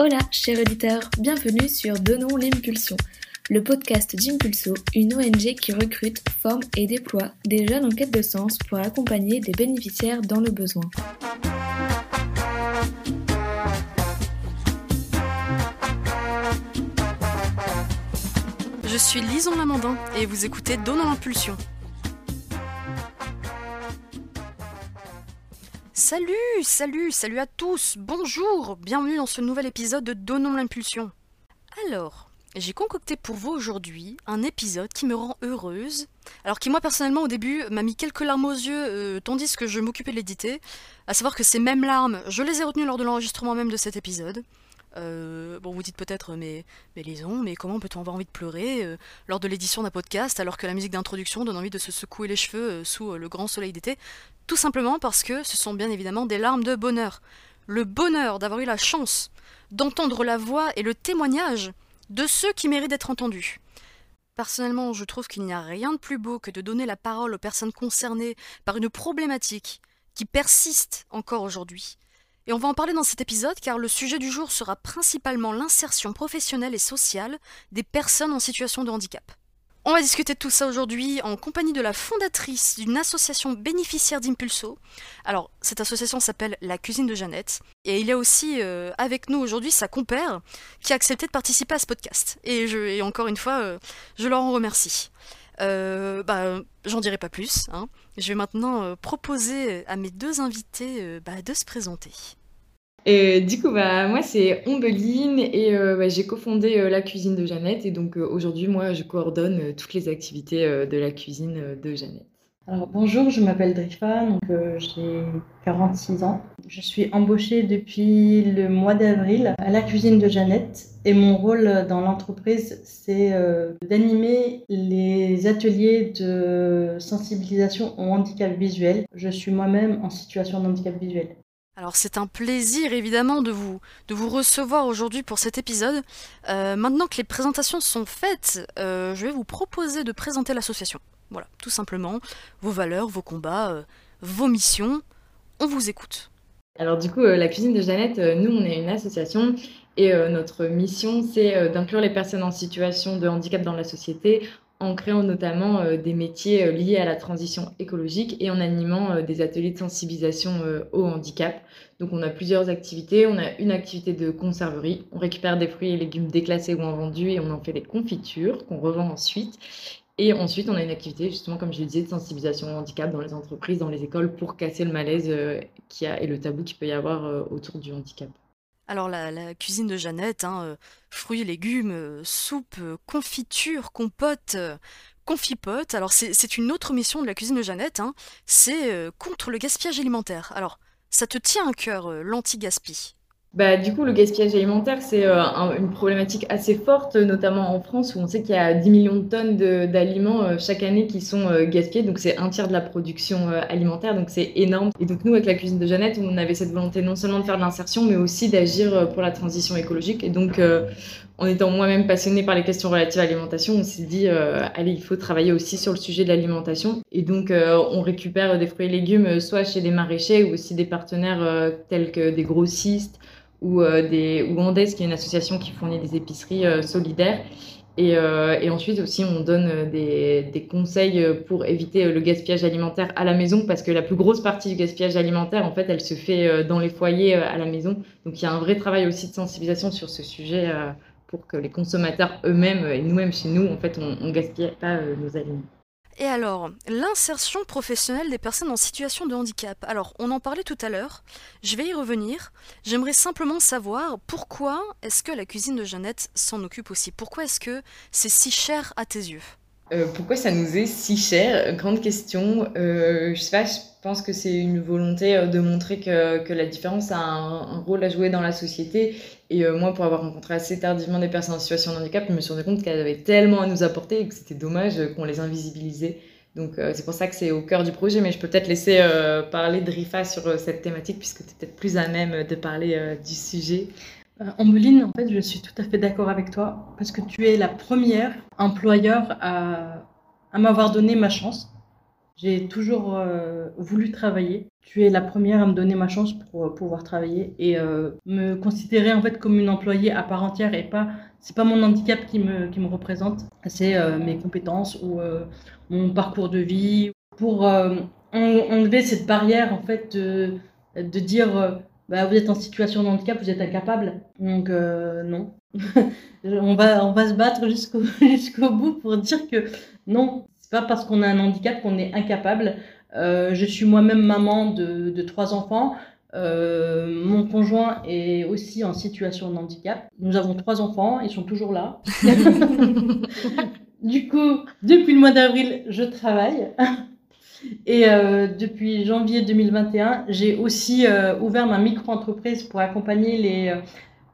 Hola, chers auditeurs, bienvenue sur Donnons l'impulsion, le podcast d'Impulso, une ONG qui recrute, forme et déploie des jeunes en quête de sens pour accompagner des bénéficiaires dans le besoin. Je suis Lison Lamandin et vous écoutez Donnons l'impulsion. Salut, salut, salut à tous, bonjour, bienvenue dans ce nouvel épisode de Donnons l'impulsion. Alors, j'ai concocté pour vous aujourd'hui un épisode qui me rend heureuse, alors qui moi personnellement au début m'a mis quelques larmes aux yeux euh, tandis que je m'occupais de l'éditer, à savoir que ces mêmes larmes, je les ai retenues lors de l'enregistrement même de cet épisode. Euh, bon, vous dites peut-être, mais, mais Lison, mais comment peut-on avoir envie de pleurer euh, lors de l'édition d'un podcast alors que la musique d'introduction donne envie de se secouer les cheveux sous le grand soleil d'été? Tout simplement parce que ce sont bien évidemment des larmes de bonheur. Le bonheur d'avoir eu la chance d'entendre la voix et le témoignage de ceux qui méritent d'être entendus. Personnellement, je trouve qu'il n'y a rien de plus beau que de donner la parole aux personnes concernées par une problématique qui persiste encore aujourd'hui et on va en parler dans cet épisode car le sujet du jour sera principalement l'insertion professionnelle et sociale des personnes en situation de handicap. On va discuter de tout ça aujourd'hui en compagnie de la fondatrice d'une association bénéficiaire d'Impulso. Alors, cette association s'appelle La Cuisine de Jeannette. Et il y a aussi euh, avec nous aujourd'hui sa compère qui a accepté de participer à ce podcast. Et, encore une fois, euh, je leur en remercie. Euh, bah, j'en dirai pas plus. Hein. Je vais maintenant proposer à mes deux invités bah, de se présenter. Et du coup, bah, moi, c'est Ombeline et euh, bah, j'ai cofondé euh, la cuisine de Jeannette. Et donc, euh, aujourd'hui, moi, je coordonne toutes les activités de la cuisine de Jeannette. Alors, bonjour, je m'appelle Drifa, donc j'ai 46 ans. Je suis embauchée depuis le mois d'avril à la cuisine de Jeannette. Et mon rôle dans l'entreprise, c'est d'animer les ateliers de sensibilisation au handicap visuel. Je suis moi-même en situation de handicap visuel. Alors c'est un plaisir évidemment de vous, de vous recevoir aujourd'hui pour cet épisode. Euh, maintenant que les présentations sont faites, euh, je vais vous proposer de présenter l'association. Voilà, tout simplement, vos valeurs, vos combats, euh, vos missions. On vous écoute. Alors du coup, la cuisine de Jeannette, nous on est une association et notre mission c'est d'inclure les personnes en situation de handicap dans la société en créant notamment euh, des métiers euh, liés à la transition écologique et en animant euh, des ateliers de sensibilisation au handicap. Donc on a plusieurs activités. On a une activité de conserverie. On récupère des fruits et légumes déclassés ou invendus et on en fait des confitures qu'on revend ensuite. Et ensuite, on a une activité, justement, comme je le disais, de sensibilisation au handicap dans les entreprises, dans les écoles, pour casser le malaise qui a, et le tabou qu'il peut y avoir autour du handicap. Alors la, cuisine de Jeannette, hein, euh, fruits, légumes, euh, soupe, euh, confiture, compote, confipote. Alors c'est une autre mission de la cuisine de Jeannette, hein, c'est contre le gaspillage alimentaire. Alors ça te tient à cœur l'anti-gaspi? Bah, du coup, le gaspillage alimentaire, c'est euh, une problématique assez forte, notamment en France, où on sait qu'il y a 10 millions de tonnes d'aliments euh, chaque année qui sont euh, gaspillés. Donc, c'est un tiers de la production alimentaire, donc c'est énorme. Et donc, nous, avec la cuisine de Jeannette, on avait cette volonté non seulement de faire de l'insertion, mais aussi d'agir pour la transition écologique. Et donc, en étant moi-même passionnée par les questions relatives à l'alimentation, on s'est dit, allez, il faut travailler aussi sur le sujet de l'alimentation. Et donc, on récupère des fruits et légumes, soit chez des maraîchers ou aussi des partenaires tels que des grossistes ou, euh, des, ou qui est une association qui fournit des épiceries euh, solidaires. Et, euh, et, ensuite aussi, on donne des, des, conseils pour éviter le gaspillage alimentaire à la maison, parce que la plus grosse partie du gaspillage alimentaire, en fait, elle se fait dans les foyers à la maison. Donc il y a un vrai travail aussi de sensibilisation sur ce sujet pour que les consommateurs eux-mêmes et nous-mêmes chez nous, en fait, on ne gaspille pas nos aliments. Et alors, l'insertion professionnelle des personnes en situation de handicap. Alors, on en parlait tout à l'heure, je vais y revenir. J'aimerais simplement savoir pourquoi est-ce que la cuisine de Jeannette s'en occupe aussi? Pourquoi est-ce que c'est si cher à tes yeux? Euh, pourquoi ça nous est si cher? Grande question. Euh, je sais pas, je pense que c'est une volonté euh, de montrer que, que la différence a un, rôle à jouer dans la société. Et moi, pour avoir rencontré assez tardivement des personnes en situation de handicap, je me suis rendu compte qu'elles avaient tellement à nous apporter et que c'était dommage qu'on les invisibilisait. Donc c'est pour ça que c'est au cœur du projet, mais je peux peut-être laisser parler de Rifa sur cette thématique puisque tu es peut-être plus à même de parler du sujet. Ambeline, en fait, je suis tout à fait d'accord avec toi parce que tu es la première employeur à, m'avoir donné ma chance. J'ai toujours euh, voulu travailler. Tu es la première à me donner ma chance pour euh, pouvoir travailler et euh, me considérer en fait comme une employée à part entière et pas c'est pas mon handicap qui me qui me représente, c'est mes compétences ou mon parcours de vie pour enlever cette barrière en fait de, de dire bah, vous êtes en situation de handicap, vous êtes incapable. Donc non. on va on va se battre jusqu'au jusqu'au bout pour dire que non, c'est pas parce qu'on a un handicap qu'on est incapable. Euh, je suis moi-même maman de, de, trois enfants. Euh, mon conjoint est aussi en situation de handicap. Nous avons trois enfants, ils sont toujours là. du coup, depuis le mois d'avril, je travaille. Et euh, depuis janvier 2021, j'ai aussi euh, ouvert ma micro-entreprise pour accompagner les euh,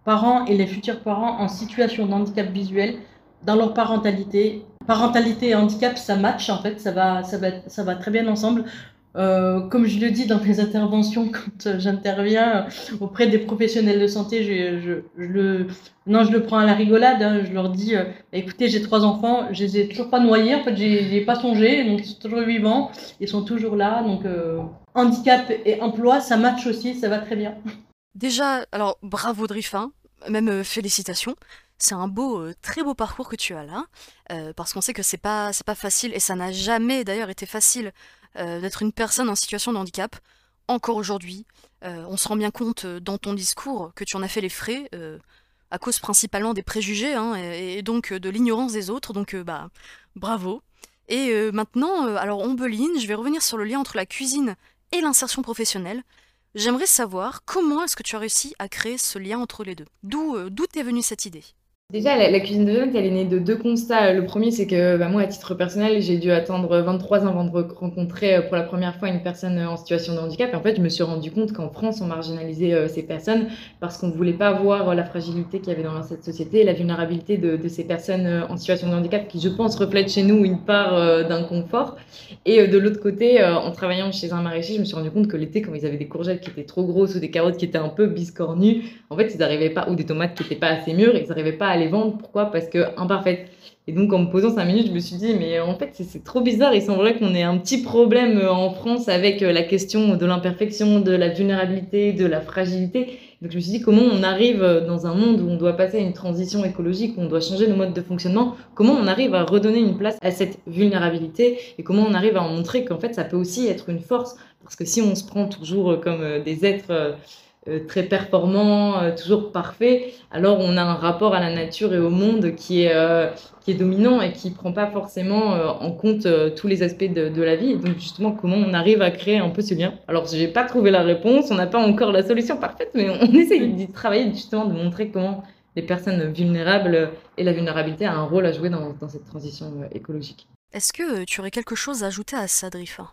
parents et les futurs parents en situation de handicap visuel dans leur parentalité parentalité et handicap, ça match en fait, ça va, ça va, ça va très bien ensemble. Euh, comme je le dis dans mes interventions quand j'interviens auprès des professionnels de santé, je, le, non, je le prends à la rigolade. Hein, je leur dis, euh, écoutez, j'ai trois enfants, je les ai toujours pas noyés, en fait, j'ai pas songé, donc ils sont toujours vivants, ils sont toujours là, donc euh, handicap et emploi, ça match aussi, ça va très bien. Déjà, alors bravo Driffin, même euh, félicitations. C'est un beau, euh, très beau parcours que tu as là, euh, parce qu'on sait que c'est pas, c'est pas facile, et ça n'a jamais d'ailleurs été facile euh, d'être une personne en situation de handicap. Encore aujourd'hui, on se rend bien compte dans ton discours que tu en as fait les frais, à cause principalement des préjugés, hein, et, donc de l'ignorance des autres, donc bah bravo. Et maintenant, alors Ombeline, je vais revenir sur le lien entre la cuisine et l'insertion professionnelle. J'aimerais savoir comment est-ce que tu as réussi à créer ce lien entre les deux? D'où d'où t'est venue cette idée? Déjà, la, cuisine de Jeanne, elle est née de deux constats. Le premier, c'est que bah, moi, à titre personnel, j'ai dû attendre 23 ans avant de rencontrer euh, pour la première fois une personne euh, en situation de handicap. Et en fait, je me suis rendu compte qu'en France, on marginalisait euh, ces personnes parce qu'on ne voulait pas voir la fragilité qu'il y avait dans cette société, la vulnérabilité de, ces personnes en situation de handicap qui, je pense, reflète chez nous une part d'inconfort. Et de l'autre côté, en travaillant chez un maraîcher, je me suis rendu compte que l'été, quand ils avaient des courgettes qui étaient trop grosses ou des carottes qui étaient un peu biscornues, en fait, ils n'arrivaient pas, ou des tomates qui n'étaient pas assez mûres, ils n'arrivaient pas à les vendre. Pourquoi? Parce que imparfaite. Et donc, en me posant cinq minutes, je me suis dit, mais en fait, c'est trop bizarre. Il semblerait qu'on ait un petit problème euh, en France avec euh, la question de l'imperfection, de la vulnérabilité, de la fragilité. Donc, je me suis dit, comment on arrive euh, dans un monde où on doit passer à une transition écologique, où on doit changer nos modes de fonctionnement, comment on arrive à redonner une place à cette vulnérabilité et comment on arrive à en montrer qu'en fait, ça peut aussi être une force? Parce que si on se prend toujours comme des êtres très performant, euh, toujours parfait, alors on a un rapport à la nature et au monde qui est, euh, qui est dominant et qui prend pas forcément en compte tous les aspects de, de, la vie. donc justement, comment on arrive à créer un peu ce lien? Alors, j'ai pas trouvé la réponse, on n'a pas encore la solution parfaite, mais on, essaie d'y travailler justement, de montrer comment les personnes vulnérables et la vulnérabilité a un rôle à jouer dans, dans cette transition écologique. Est-ce que tu aurais quelque chose à ajouter à ça, Drifa?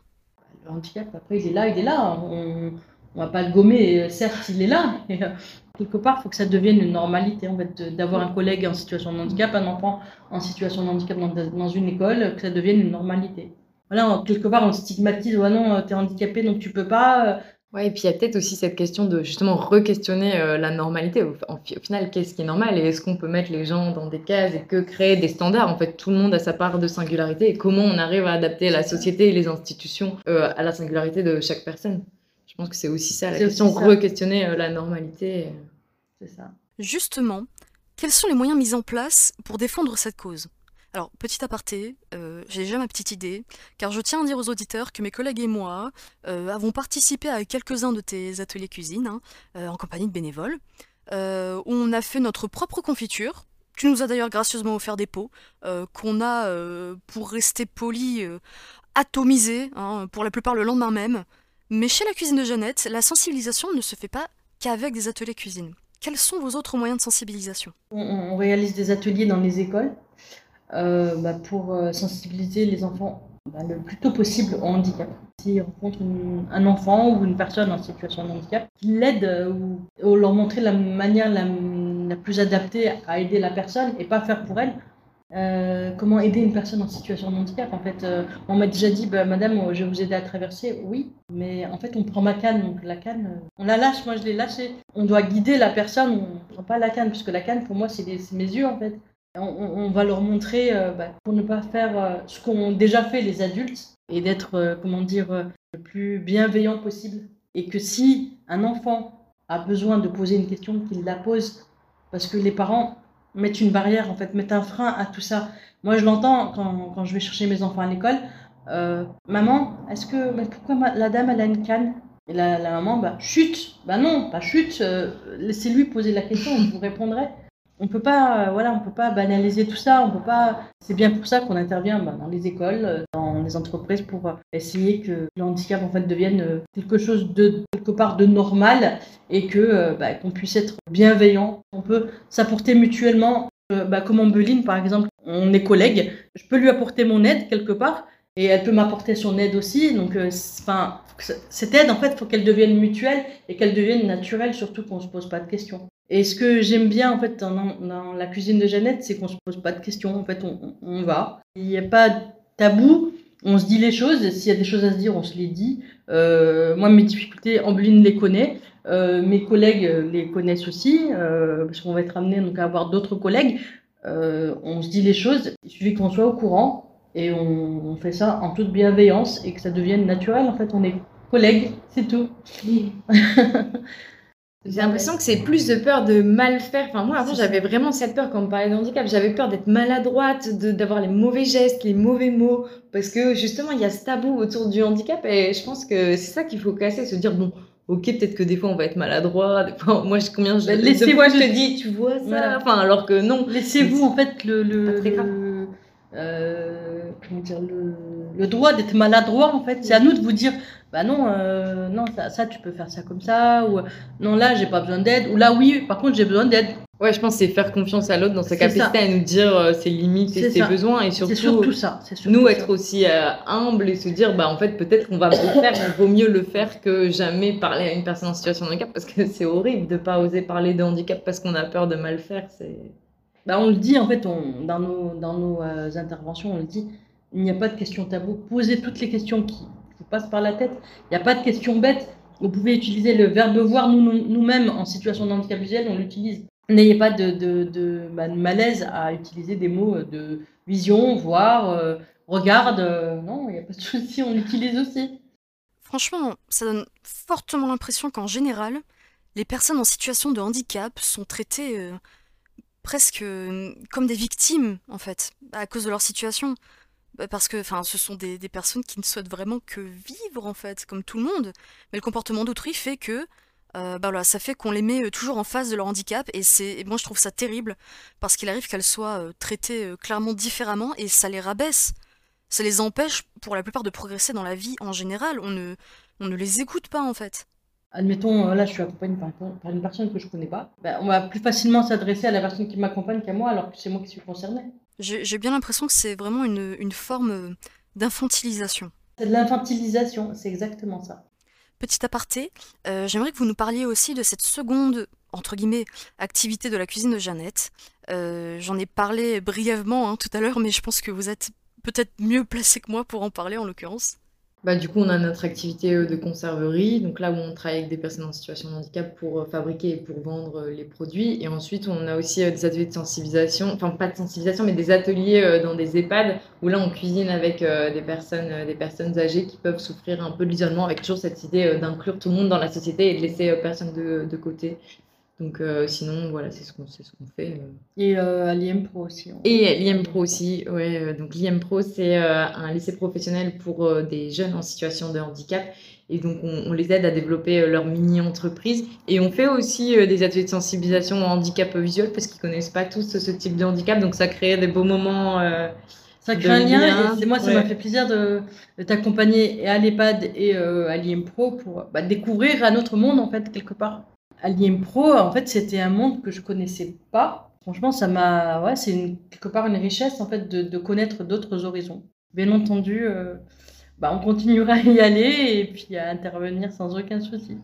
Le handicap, après, il est là, il est là. On on va pas le gommer, certes il est là, mais euh, quelque part il faut que ça devienne une normalité en fait d'avoir un collègue en situation de handicap, un enfant en situation de handicap dans, une école, que ça devienne une normalité. Voilà, quelque part on stigmatise, ouais non, euh, t'es handicapé donc tu peux pas. Euh. Ouais, et puis il y a peut-être aussi cette question de justement re-questionner la normalité. Au, final, qu'est-ce qui est normal? Et est-ce qu'on peut mettre les gens dans des cases et que créer des standards? En fait, tout le monde a sa part de singularité et comment on arrive à adapter la société et les institutions à la singularité de chaque personne? Pense que c'est aussi ça, la question, re-questionner euh, la normalité. Euh. C'est ça. Justement, quels sont les moyens mis en place pour défendre cette cause? Alors, petit aparté, euh, j'ai déjà ma petite idée, car je tiens à dire aux auditeurs que mes collègues et moi avons participé à quelques-uns de tes ateliers cuisine, hein, en compagnie de bénévoles, où on a fait notre propre confiture. Tu nous as d'ailleurs gracieusement offert des pots, qu'on a, pour rester poli, atomisés, hein, pour la plupart le lendemain même, mais chez la cuisine de Jeannette, la sensibilisation ne se fait pas qu'avec des ateliers cuisine. Quels sont vos autres moyens de sensibilisation? On, réalise des ateliers dans les écoles euh, bah, pour euh, sensibiliser les enfants bah, le plus tôt possible au handicap. S'ils rencontrent un enfant ou une personne en situation de handicap, qu'ils l'aident euh, ou, leur montrer la manière la, plus adaptée à aider la personne et pas faire pour elle, euh, comment aider une personne en situation de handicap En fait, euh, on m'a déjà dit, bah, Madame, je vais vous aider à traverser. Oui, mais en fait, on prend ma canne, donc la canne, euh, on la lâche. Moi, je l'ai lâchée. On doit guider la personne. On prend pas la canne, puisque la canne, pour moi, c'est mes yeux en fait. On, va leur montrer bah, pour ne pas faire ce qu'ont déjà fait les adultes et d'être, comment dire, le plus bienveillant possible. Et que si un enfant a besoin de poser une question, qu'il la pose, parce que les parents mettent une barrière, en fait, mettent un frein à tout ça. Moi, je l'entends quand, quand, je vais chercher mes enfants à l'école. maman, est-ce que, pourquoi la dame, elle a une canne? Et la, maman, bah, chute. Bah non, pas chute. Euh, laissez-lui poser la question, je vous répondrai. On peut pas, euh, voilà, on peut pas banaliser tout ça. On peut pas. C'est bien pour ça qu'on intervient bah, dans les écoles, euh, dans les entreprises, pour essayer que le handicap en fait devienne quelque chose de quelque part de normal et que bah, qu'on puisse être bienveillant. On peut s'apporter mutuellement. Bah, comme en Beline, par exemple, on est collègues. Je peux lui apporter mon aide quelque part et elle peut m'apporter son aide aussi. Donc, enfin, cette aide, en fait, faut qu'elle devienne mutuelle et qu'elle devienne naturelle, surtout qu'on se pose pas de questions. Et ce que j'aime bien, en fait, dans, la cuisine de Jeannette, c'est qu'on se pose pas de questions. En fait, on, va. Il n'y a pas de tabou. On se dit les choses. S'il y a des choses à se dire, on se les dit. Euh, moi, mes difficultés, Ambeline les connaît. Euh, mes collègues les connaissent aussi, euh, parce qu'on va être amené donc, à avoir d'autres collègues. on se dit les choses. Il suffit qu'on soit au courant et on, on, fait ça en toute bienveillance et que ça devienne naturel. En fait, on est collègues, c'est tout. J'ai l'impression que c'est plus de peur de mal faire. Enfin, moi, avant, j'avais vraiment cette peur quand on me parlait de handicap. J'avais peur d'être maladroite, d'avoir les mauvais gestes, les mauvais mots. Parce que justement, il y a ce tabou autour du handicap. Et je pense que c'est ça qu'il faut casser, se dire, bon, ok, peut-être que des fois, on va être maladroit. Des fois, moi, je, combien je, laissez fois, je te dis, tu vois ça. Enfin, alors que non. Laissez-vous, en fait, le, le, euh, comment dire, le, le droit d'être maladroit en fait. C'est à nous de vous dire, bah non, euh, non ça, ça, tu peux faire ça comme ça, ou non là j'ai pas besoin d'aide, ou là oui, par contre j'ai besoin d'aide. Ouais, je pense c'est faire confiance à l'autre dans sa capacité à nous dire euh, ses limites et ses besoins, et surtout, surtout ça. nous être aussi euh, humble et se dire, bah en fait peut-être qu'on va le faire, mais vaut mieux le faire que jamais parler à une personne en situation de handicap, parce que c'est horrible de pas oser parler de handicap parce qu'on a peur de mal faire. C'est bah, on le dit en fait on, dans nos, dans nos euh, interventions, on le dit, il n'y a pas de questions tabou. Posez toutes les questions qui vous passent par la tête. Il n'y a pas de questions bêtes. Vous pouvez utiliser le verbe voir nous-mêmes en situation de handicap visuel, on l'utilise. N'ayez pas de, bah, malaise à utiliser des mots de vision, voir, euh, regarde. Euh, non, il n'y a pas de souci, on l'utilise aussi. Franchement, ça donne fortement l'impression qu'en général, les personnes en situation de handicap sont traitées presque euh, comme des victimes, en fait, à cause de leur situation. Bah, parce que enfin, ce sont des, personnes qui ne souhaitent vraiment que vivre, en fait, comme tout le monde. Mais le comportement d'autrui fait que euh, bah ça fait qu'on les met euh, toujours en face de leur handicap et c'est moi je trouve ça terrible parce qu'il arrive qu'elles soient traitées clairement différemment et ça les rabaisse. Ça les empêche pour la plupart de progresser dans la vie en général. On ne, on ne les écoute pas en fait admettons, euh, là, je suis accompagnée par, une personne que je connais pas, ben, on va plus facilement s'adresser à la personne qui m'accompagne qu'à moi, alors que c'est moi qui suis concernée. J'ai bien l'impression que c'est vraiment une, une forme euh, d'infantilisation. C'est de l'infantilisation, c'est exactement ça. Petit aparté, euh, j'aimerais que vous nous parliez aussi de cette seconde, entre guillemets, activité de la cuisine de Jeannette. J'en ai parlé brièvement hein, tout à l'heure, mais je pense que vous êtes peut-être mieux placé que moi pour en parler en l'occurrence. Bah, du coup, on a notre activité euh, de conserverie, donc là où on travaille avec des personnes en situation de handicap pour euh, fabriquer et pour vendre euh, les produits. Et ensuite, on a aussi des ateliers de sensibilisation, enfin pas de sensibilisation, mais des ateliers dans des EHPAD où là, on cuisine avec des personnes, des personnes âgées qui peuvent souffrir un peu de l'isolement, avec toujours cette idée d'inclure tout le monde dans la société et de laisser personne de, de côté. Donc euh, sinon, voilà, c'est ce qu'on ce qu'on fait. Euh. Et euh, à l'IM Pro aussi. Et l'IM Pro aussi, ouais. donc l'IM Pro, c'est un lycée professionnel pour des jeunes en situation de handicap. Et donc on, les aide à développer leur mini-entreprise. Et on fait aussi des ateliers de sensibilisation au handicap visuel parce qu'ils connaissent pas tous ce type de handicap. Donc ça crée des beaux moments. ça crée un lien, et moi ça m'a fait plaisir de, t'accompagner à l'EHPAD et à l'IM Pro pour bah, découvrir un autre monde en fait quelque part. Alien Pro, en fait, c'était un monde que je connaissais pas. Franchement, ça m'a, ouais, c'est quelque part une richesse en fait de, connaître d'autres horizons. Bien entendu, euh, bah, on continuera à y aller et puis à intervenir sans aucun souci.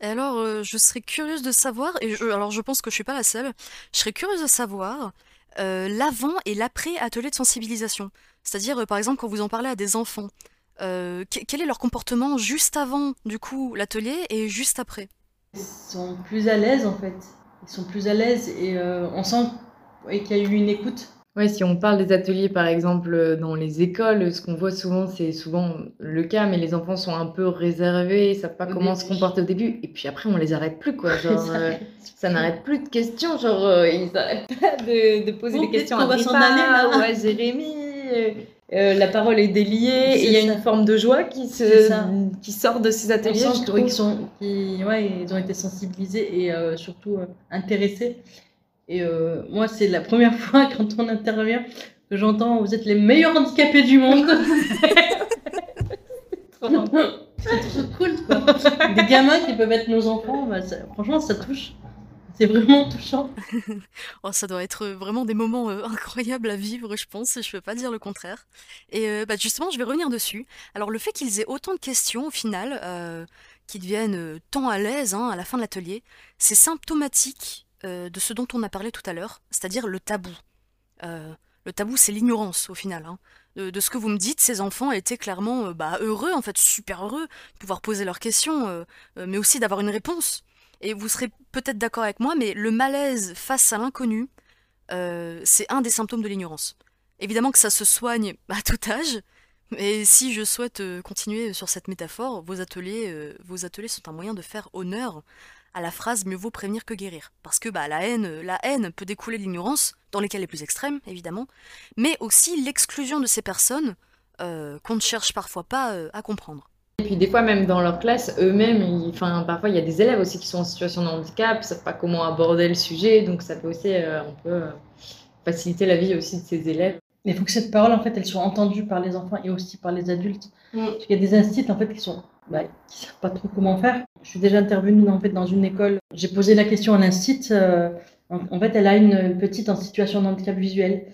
Alors, euh, je serais curieuse de savoir, et alors je pense que je suis pas la seule, je serais curieuse de savoir euh, l'avant et l'après atelier de sensibilisation. C'est-à-dire, par exemple, quand vous en parlez à des enfants, quel est leur comportement juste avant, du coup, l'atelier et juste après? Sont plus à l'aise en fait. Ils sont plus à l'aise et euh, on sent qu'il y a eu une écoute. Ouais, si on parle des ateliers, par exemple, dans les écoles, ce qu'on voit souvent, c'est souvent le cas, mais les enfants sont un peu réservés, ils savent pas Au comment se comporter au début, et puis après, on les arrête plus, quoi. Genre, Ça euh, ça n'arrête plus de questions, genre, euh, ils arrêtent pas de, de poser Bon, des questions à là. ou à Jérémy. Euh, la parole est déliée, et il y a ça. une forme de joie qui, se, qui sort de ces ateliers, je trouve. qu'ils sont, qu'ils- ouais, ils ont été sensibilisés et euh, surtout euh, intéressés. Et moi, c'est la première fois quand on intervient que j'entends vous êtes les meilleurs handicapés du monde. c'est trop, cool, quoi. Des gamins qui peuvent être nos enfants, bah, ça- franchement, ça touche. C'est vraiment touchant. Oh, ça doit être vraiment des moments euh, incroyables à vivre, je pense, et je peux pas dire le contraire. Et euh, bah, justement, je vais revenir dessus. Alors, le fait qu'ils aient autant de questions, au final, euh, qui deviennent euh, tant à l'aise hein, à la fin de l'atelier, c'est symptomatique euh, de ce dont on a parlé tout à l'heure, c'est-à-dire le tabou. Euh, le tabou, c'est l'ignorance, au final. hein. De, ce que vous me dites, ces enfants étaient clairement euh, bah, heureux, en fait, super heureux, de pouvoir poser leurs questions, euh, euh, mais aussi d'avoir une réponse. Et vous serez peut-être d'accord avec moi, mais le malaise face à l'inconnu, euh, c'est un des symptômes de l'ignorance. Évidemment que ça se soigne à tout âge, mais si je souhaite euh, continuer sur cette métaphore, vos ateliers, euh, vos ateliers sont un moyen de faire honneur à la phrase mieux vaut prévenir que guérir. Parce que bah, la, haine, la haine peut découler de l'ignorance, dans les cas les plus extrêmes, évidemment, mais aussi l'exclusion de ces personnes qu'on ne cherche parfois pas à comprendre. Et puis des fois même dans leur classe, eux-mêmes, ils- enfin parfois il y a des élèves aussi qui sont en situation de handicap, ils savent pas comment aborder le sujet, donc ça peut aussi euh, un peu euh, faciliter la vie aussi de ces élèves. Mais il faut que cette parole, en fait, elle soit entendue par les enfants et aussi par les adultes. Mm. Parce qu'il y a des instituts, en fait, qui sont, bah, qui savent pas trop comment faire. Je suis déjà intervenue, en fait, dans une école. J'ai posé la question à l'instit. euh, en, en fait, elle a une petite en situation de handicap visuel.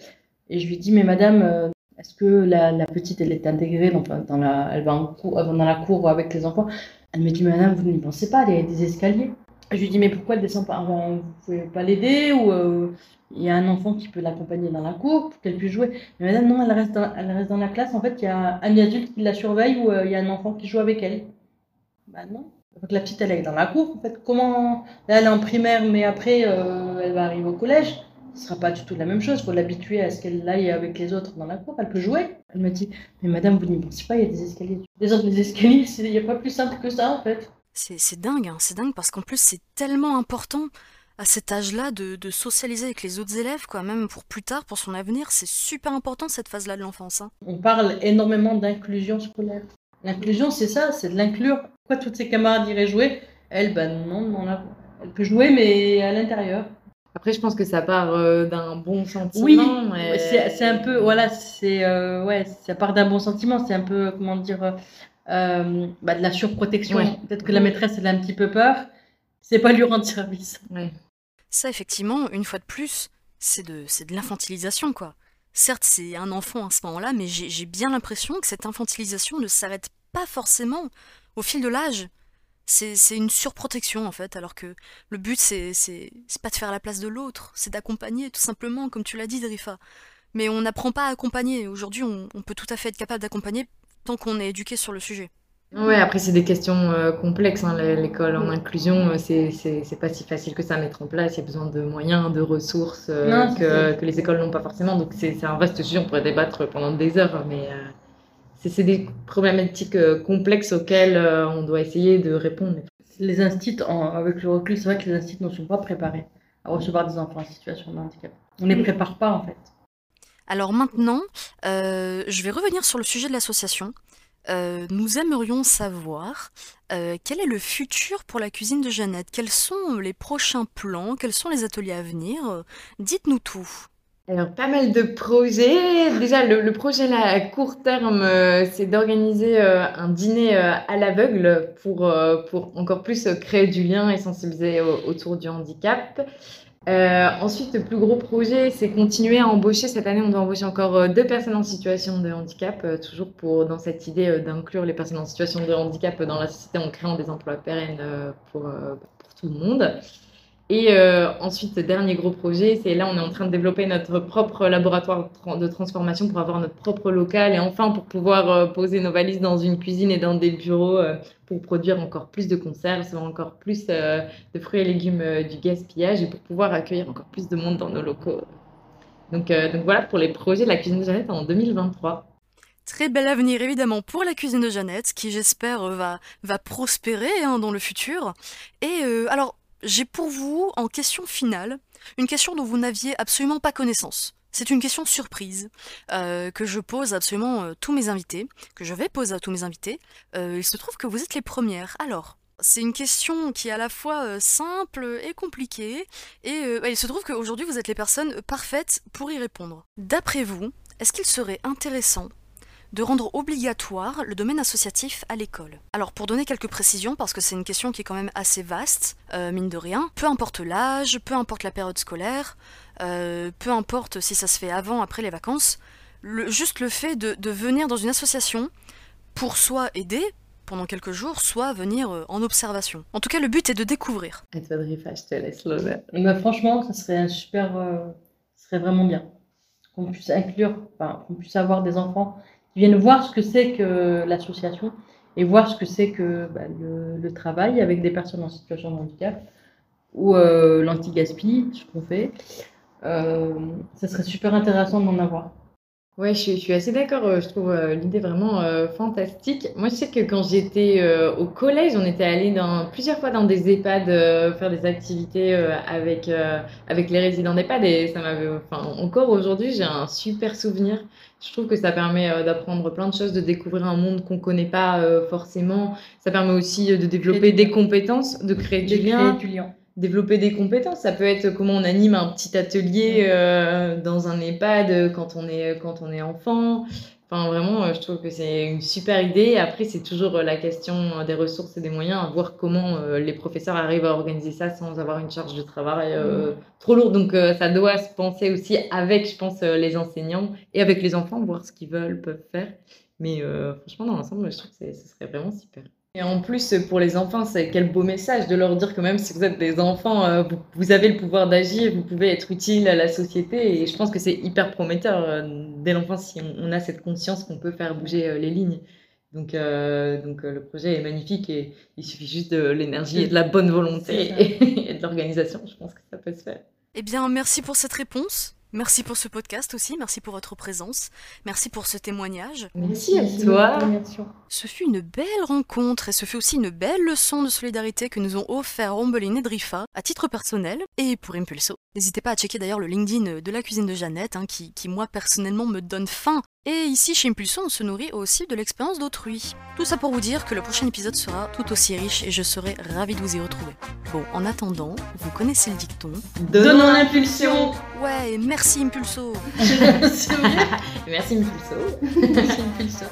Et je lui dis, mais madame, euh, est-ce que la, petite, elle est intégrée dans, la, elle va euh, dans la cour avec les enfants? Elle me dit, madame, vous n'y pensez pas, il y a des escaliers. Je lui dis, mais pourquoi elle descend pas Vous pouvez pas l'aider ou euh, il y a un enfant qui peut l'accompagner dans la cour pour qu'elle puisse jouer. Mais madame, non, elle reste dans, elle reste dans la classe. En fait, il y a un adulte qui la surveille ou euh, il y a un enfant qui joue avec elle. Bah non. La petite, elle est dans la cour. En fait, comment? Là, elle est en primaire, mais après, elle va arriver au collège. Ce sera pas du tout la même chose. Il faut l'habituer à ce qu'elle aille avec les autres dans la cour. Elle peut jouer. Elle me dit, mais madame, vous n'y pensez pas, il y a des escaliers. Des autres, des escaliers, il n'y a pas plus simple que ça, en fait. C'est c'est dingue, hein, c'est dingue parce qu'en plus c'est tellement important à cet âge-là de, de socialiser avec les autres élèves, quoi, même pour plus tard, pour son avenir, c'est super important cette phase-là de l'enfance. hein. On parle énormément d'inclusion scolaire. L'inclusion, c'est ça, c'est de l'inclure. Pourquoi toutes ses camarades iraient jouer? Elle, ben non, non, là, elle peut jouer, mais à l'intérieur. Après je pense que ça part euh, d'un bon sentiment. Oui, c'est un peu, voilà, c'est, euh, ouais, ça part d'un bon sentiment, c'est un peu, comment dire, euh, bah, de la surprotection. Ouais. Peut-être que la maîtresse, elle a un petit peu peur, c'est pas lui rendre service. Ouais. Ça, effectivement, une fois de plus, c'est de, c'est de l'infantilisation, quoi. Certes, c'est un enfant à ce moment-là, mais j'ai bien l'impression que cette infantilisation ne s'arrête pas forcément au fil de l'âge. C'est une surprotection, en fait, alors que le but, c'est c'est- c'est pas de faire la place de l'autre, c'est d'accompagner, tout simplement, comme tu l'as dit, Drifa. Mais on n'apprend pas à accompagner. Aujourd'hui, on, on peut tout à fait être capable d'accompagner tant qu'on est éduqué sur le sujet. Ouais, après c'est des questions euh, complexes. hein, l'é- L'école en inclusion, euh, c'est pas si facile que ça à mettre en place. Il y a besoin de moyens, de ressources euh, Non, que, les écoles n'ont pas forcément. Donc c'est c'est un vaste sujet. On pourrait débattre pendant des heures, mais euh, c'est c'est des problématiques euh, complexes auxquelles euh, on doit essayer de répondre. Les instituts, avec le recul, c'est vrai que les instituts ne sont pas préparés à recevoir des enfants en situation de handicap. On ne les prépare pas, en fait. Alors maintenant, euh, je vais revenir sur le sujet de l'association. Euh, nous aimerions savoir euh, quel est le futur pour la cuisine de Jeannette? Quels sont les prochains plans? Quels sont les ateliers à venir? Dites-nous tout. Alors, pas mal de projets. Déjà, le, projet là, à court terme, euh, c'est d'organiser euh, un dîner euh, à l'aveugle pour, pour encore plus créer du lien et sensibiliser au- autour du handicap. Ensuite, le plus gros projet, c'est continuer à embaucher. Cette année, on doit embaucher encore deux personnes en situation de handicap, toujours pour, dans cette idée d'inclure les personnes en situation de handicap dans la société en créant des emplois pérennes pour, pour tout le monde. Et euh, ensuite, dernier gros projet, c'est là, on est en train de développer notre propre laboratoire de transformation pour avoir notre propre local et enfin pour pouvoir euh, poser nos valises dans une cuisine et dans des bureaux euh, pour produire encore plus de conserves, encore plus de fruits et légumes du gaspillage et pour pouvoir accueillir encore plus de monde dans nos locaux. Donc, donc voilà pour les projets de la cuisine de Jeannette en 2023. Très bel avenir évidemment pour la cuisine de Jeannette, qui j'espère va, va prospérer hein, dans le futur. Et alors, j'ai pour vous, en question finale, une question dont vous n'aviez absolument pas connaissance. C'est une question surprise euh, que je pose absolument euh, tous mes invités, que je vais poser à tous mes invités. Euh, il se trouve que vous êtes les premières. Alors, c'est une question qui est à la fois simple et compliquée, et il se trouve qu'aujourd'hui vous êtes les personnes parfaites pour y répondre. D'après vous, est-ce qu'il serait intéressant de rendre obligatoire le domaine associatif à l'école. Alors pour donner quelques précisions, parce que c'est une question qui est quand même assez vaste, euh, mine de rien, peu importe l'âge, peu importe la période scolaire, euh, peu importe si ça se fait avant, après les vacances, juste le fait de, venir dans une association pour soit aider pendant quelques jours, soit venir euh, en observation. En tout cas, le but est de découvrir. Bah, Franchement, ça serait un super, serait vraiment bien qu'on puisse inclure, qu'on puisse avoir des enfants viennent voir ce que c'est que l'association et voir ce que c'est que bah, le, travail avec des personnes en situation de handicap ou euh, l'anti-gaspi, ce qu'on fait. Euh, ça serait super intéressant d'en avoir. Ouais, je suis, assez d'accord. Euh, je trouve euh, l'idée vraiment euh, fantastique. Moi, je sais que quand j'étais au collège, on était allé dans, plusieurs fois dans des EHPAD faire des activités avec, avec les résidents d'EHPAD et ça m'avait, enfin, encore aujourd'hui, j'ai un super souvenir. Je trouve que ça permet d'apprendre plein de choses, de découvrir un monde qu'on connaît pas forcément. Ça permet aussi de développer des compétences, de créer du lien. du lien développer des compétences. Ça peut être comment on anime un petit atelier euh, dans un EHPAD quand on est, quand on est enfant. Enfin, vraiment, euh, je trouve que c'est une super idée. Après, c'est toujours euh, la question des ressources et des moyens, à voir comment les professeurs arrivent à organiser ça sans avoir une charge de travail trop lourde. Donc, ça doit se penser aussi avec, je pense, les enseignants et avec les enfants, voir ce qu'ils veulent, peuvent faire. Mais franchement, dans l'ensemble, je trouve que ce serait vraiment super. Et en plus, pour les enfants, c'est quel beau message de leur dire que même si vous êtes des enfants, euh, vous, avez le pouvoir d'agir, vous pouvez être utile à la société. Et je pense que c'est hyper prometteur euh, dès l'enfance si on, a cette conscience qu'on peut faire bouger euh, les lignes. Donc, donc le projet est magnifique et il suffit juste de l'énergie et de la bonne volonté et de l'organisation. Je pense que ça peut se faire. Eh bien, merci pour cette réponse. Merci pour ce podcast aussi, merci pour votre présence, merci pour ce témoignage. Merci à toi. Ce fut une belle rencontre et ce fut aussi une belle leçon de solidarité que nous ont offert Rombeline et Drifa à titre personnel et pour Impulso. N'hésitez pas à checker d'ailleurs le LinkedIn de la cuisine de Jeannette, hein, qui, qui moi personnellement me donne faim et ici, chez Impulsion, on se nourrit aussi de l'expérience d'autrui. Tout ça pour vous dire que le prochain épisode sera tout aussi riche et je serai ravie de vous y retrouver. Bon, en attendant, vous connaissez le dicton. Donnons l'impulsion Ouais, merci Impulso Merci Impulso Merci Impulso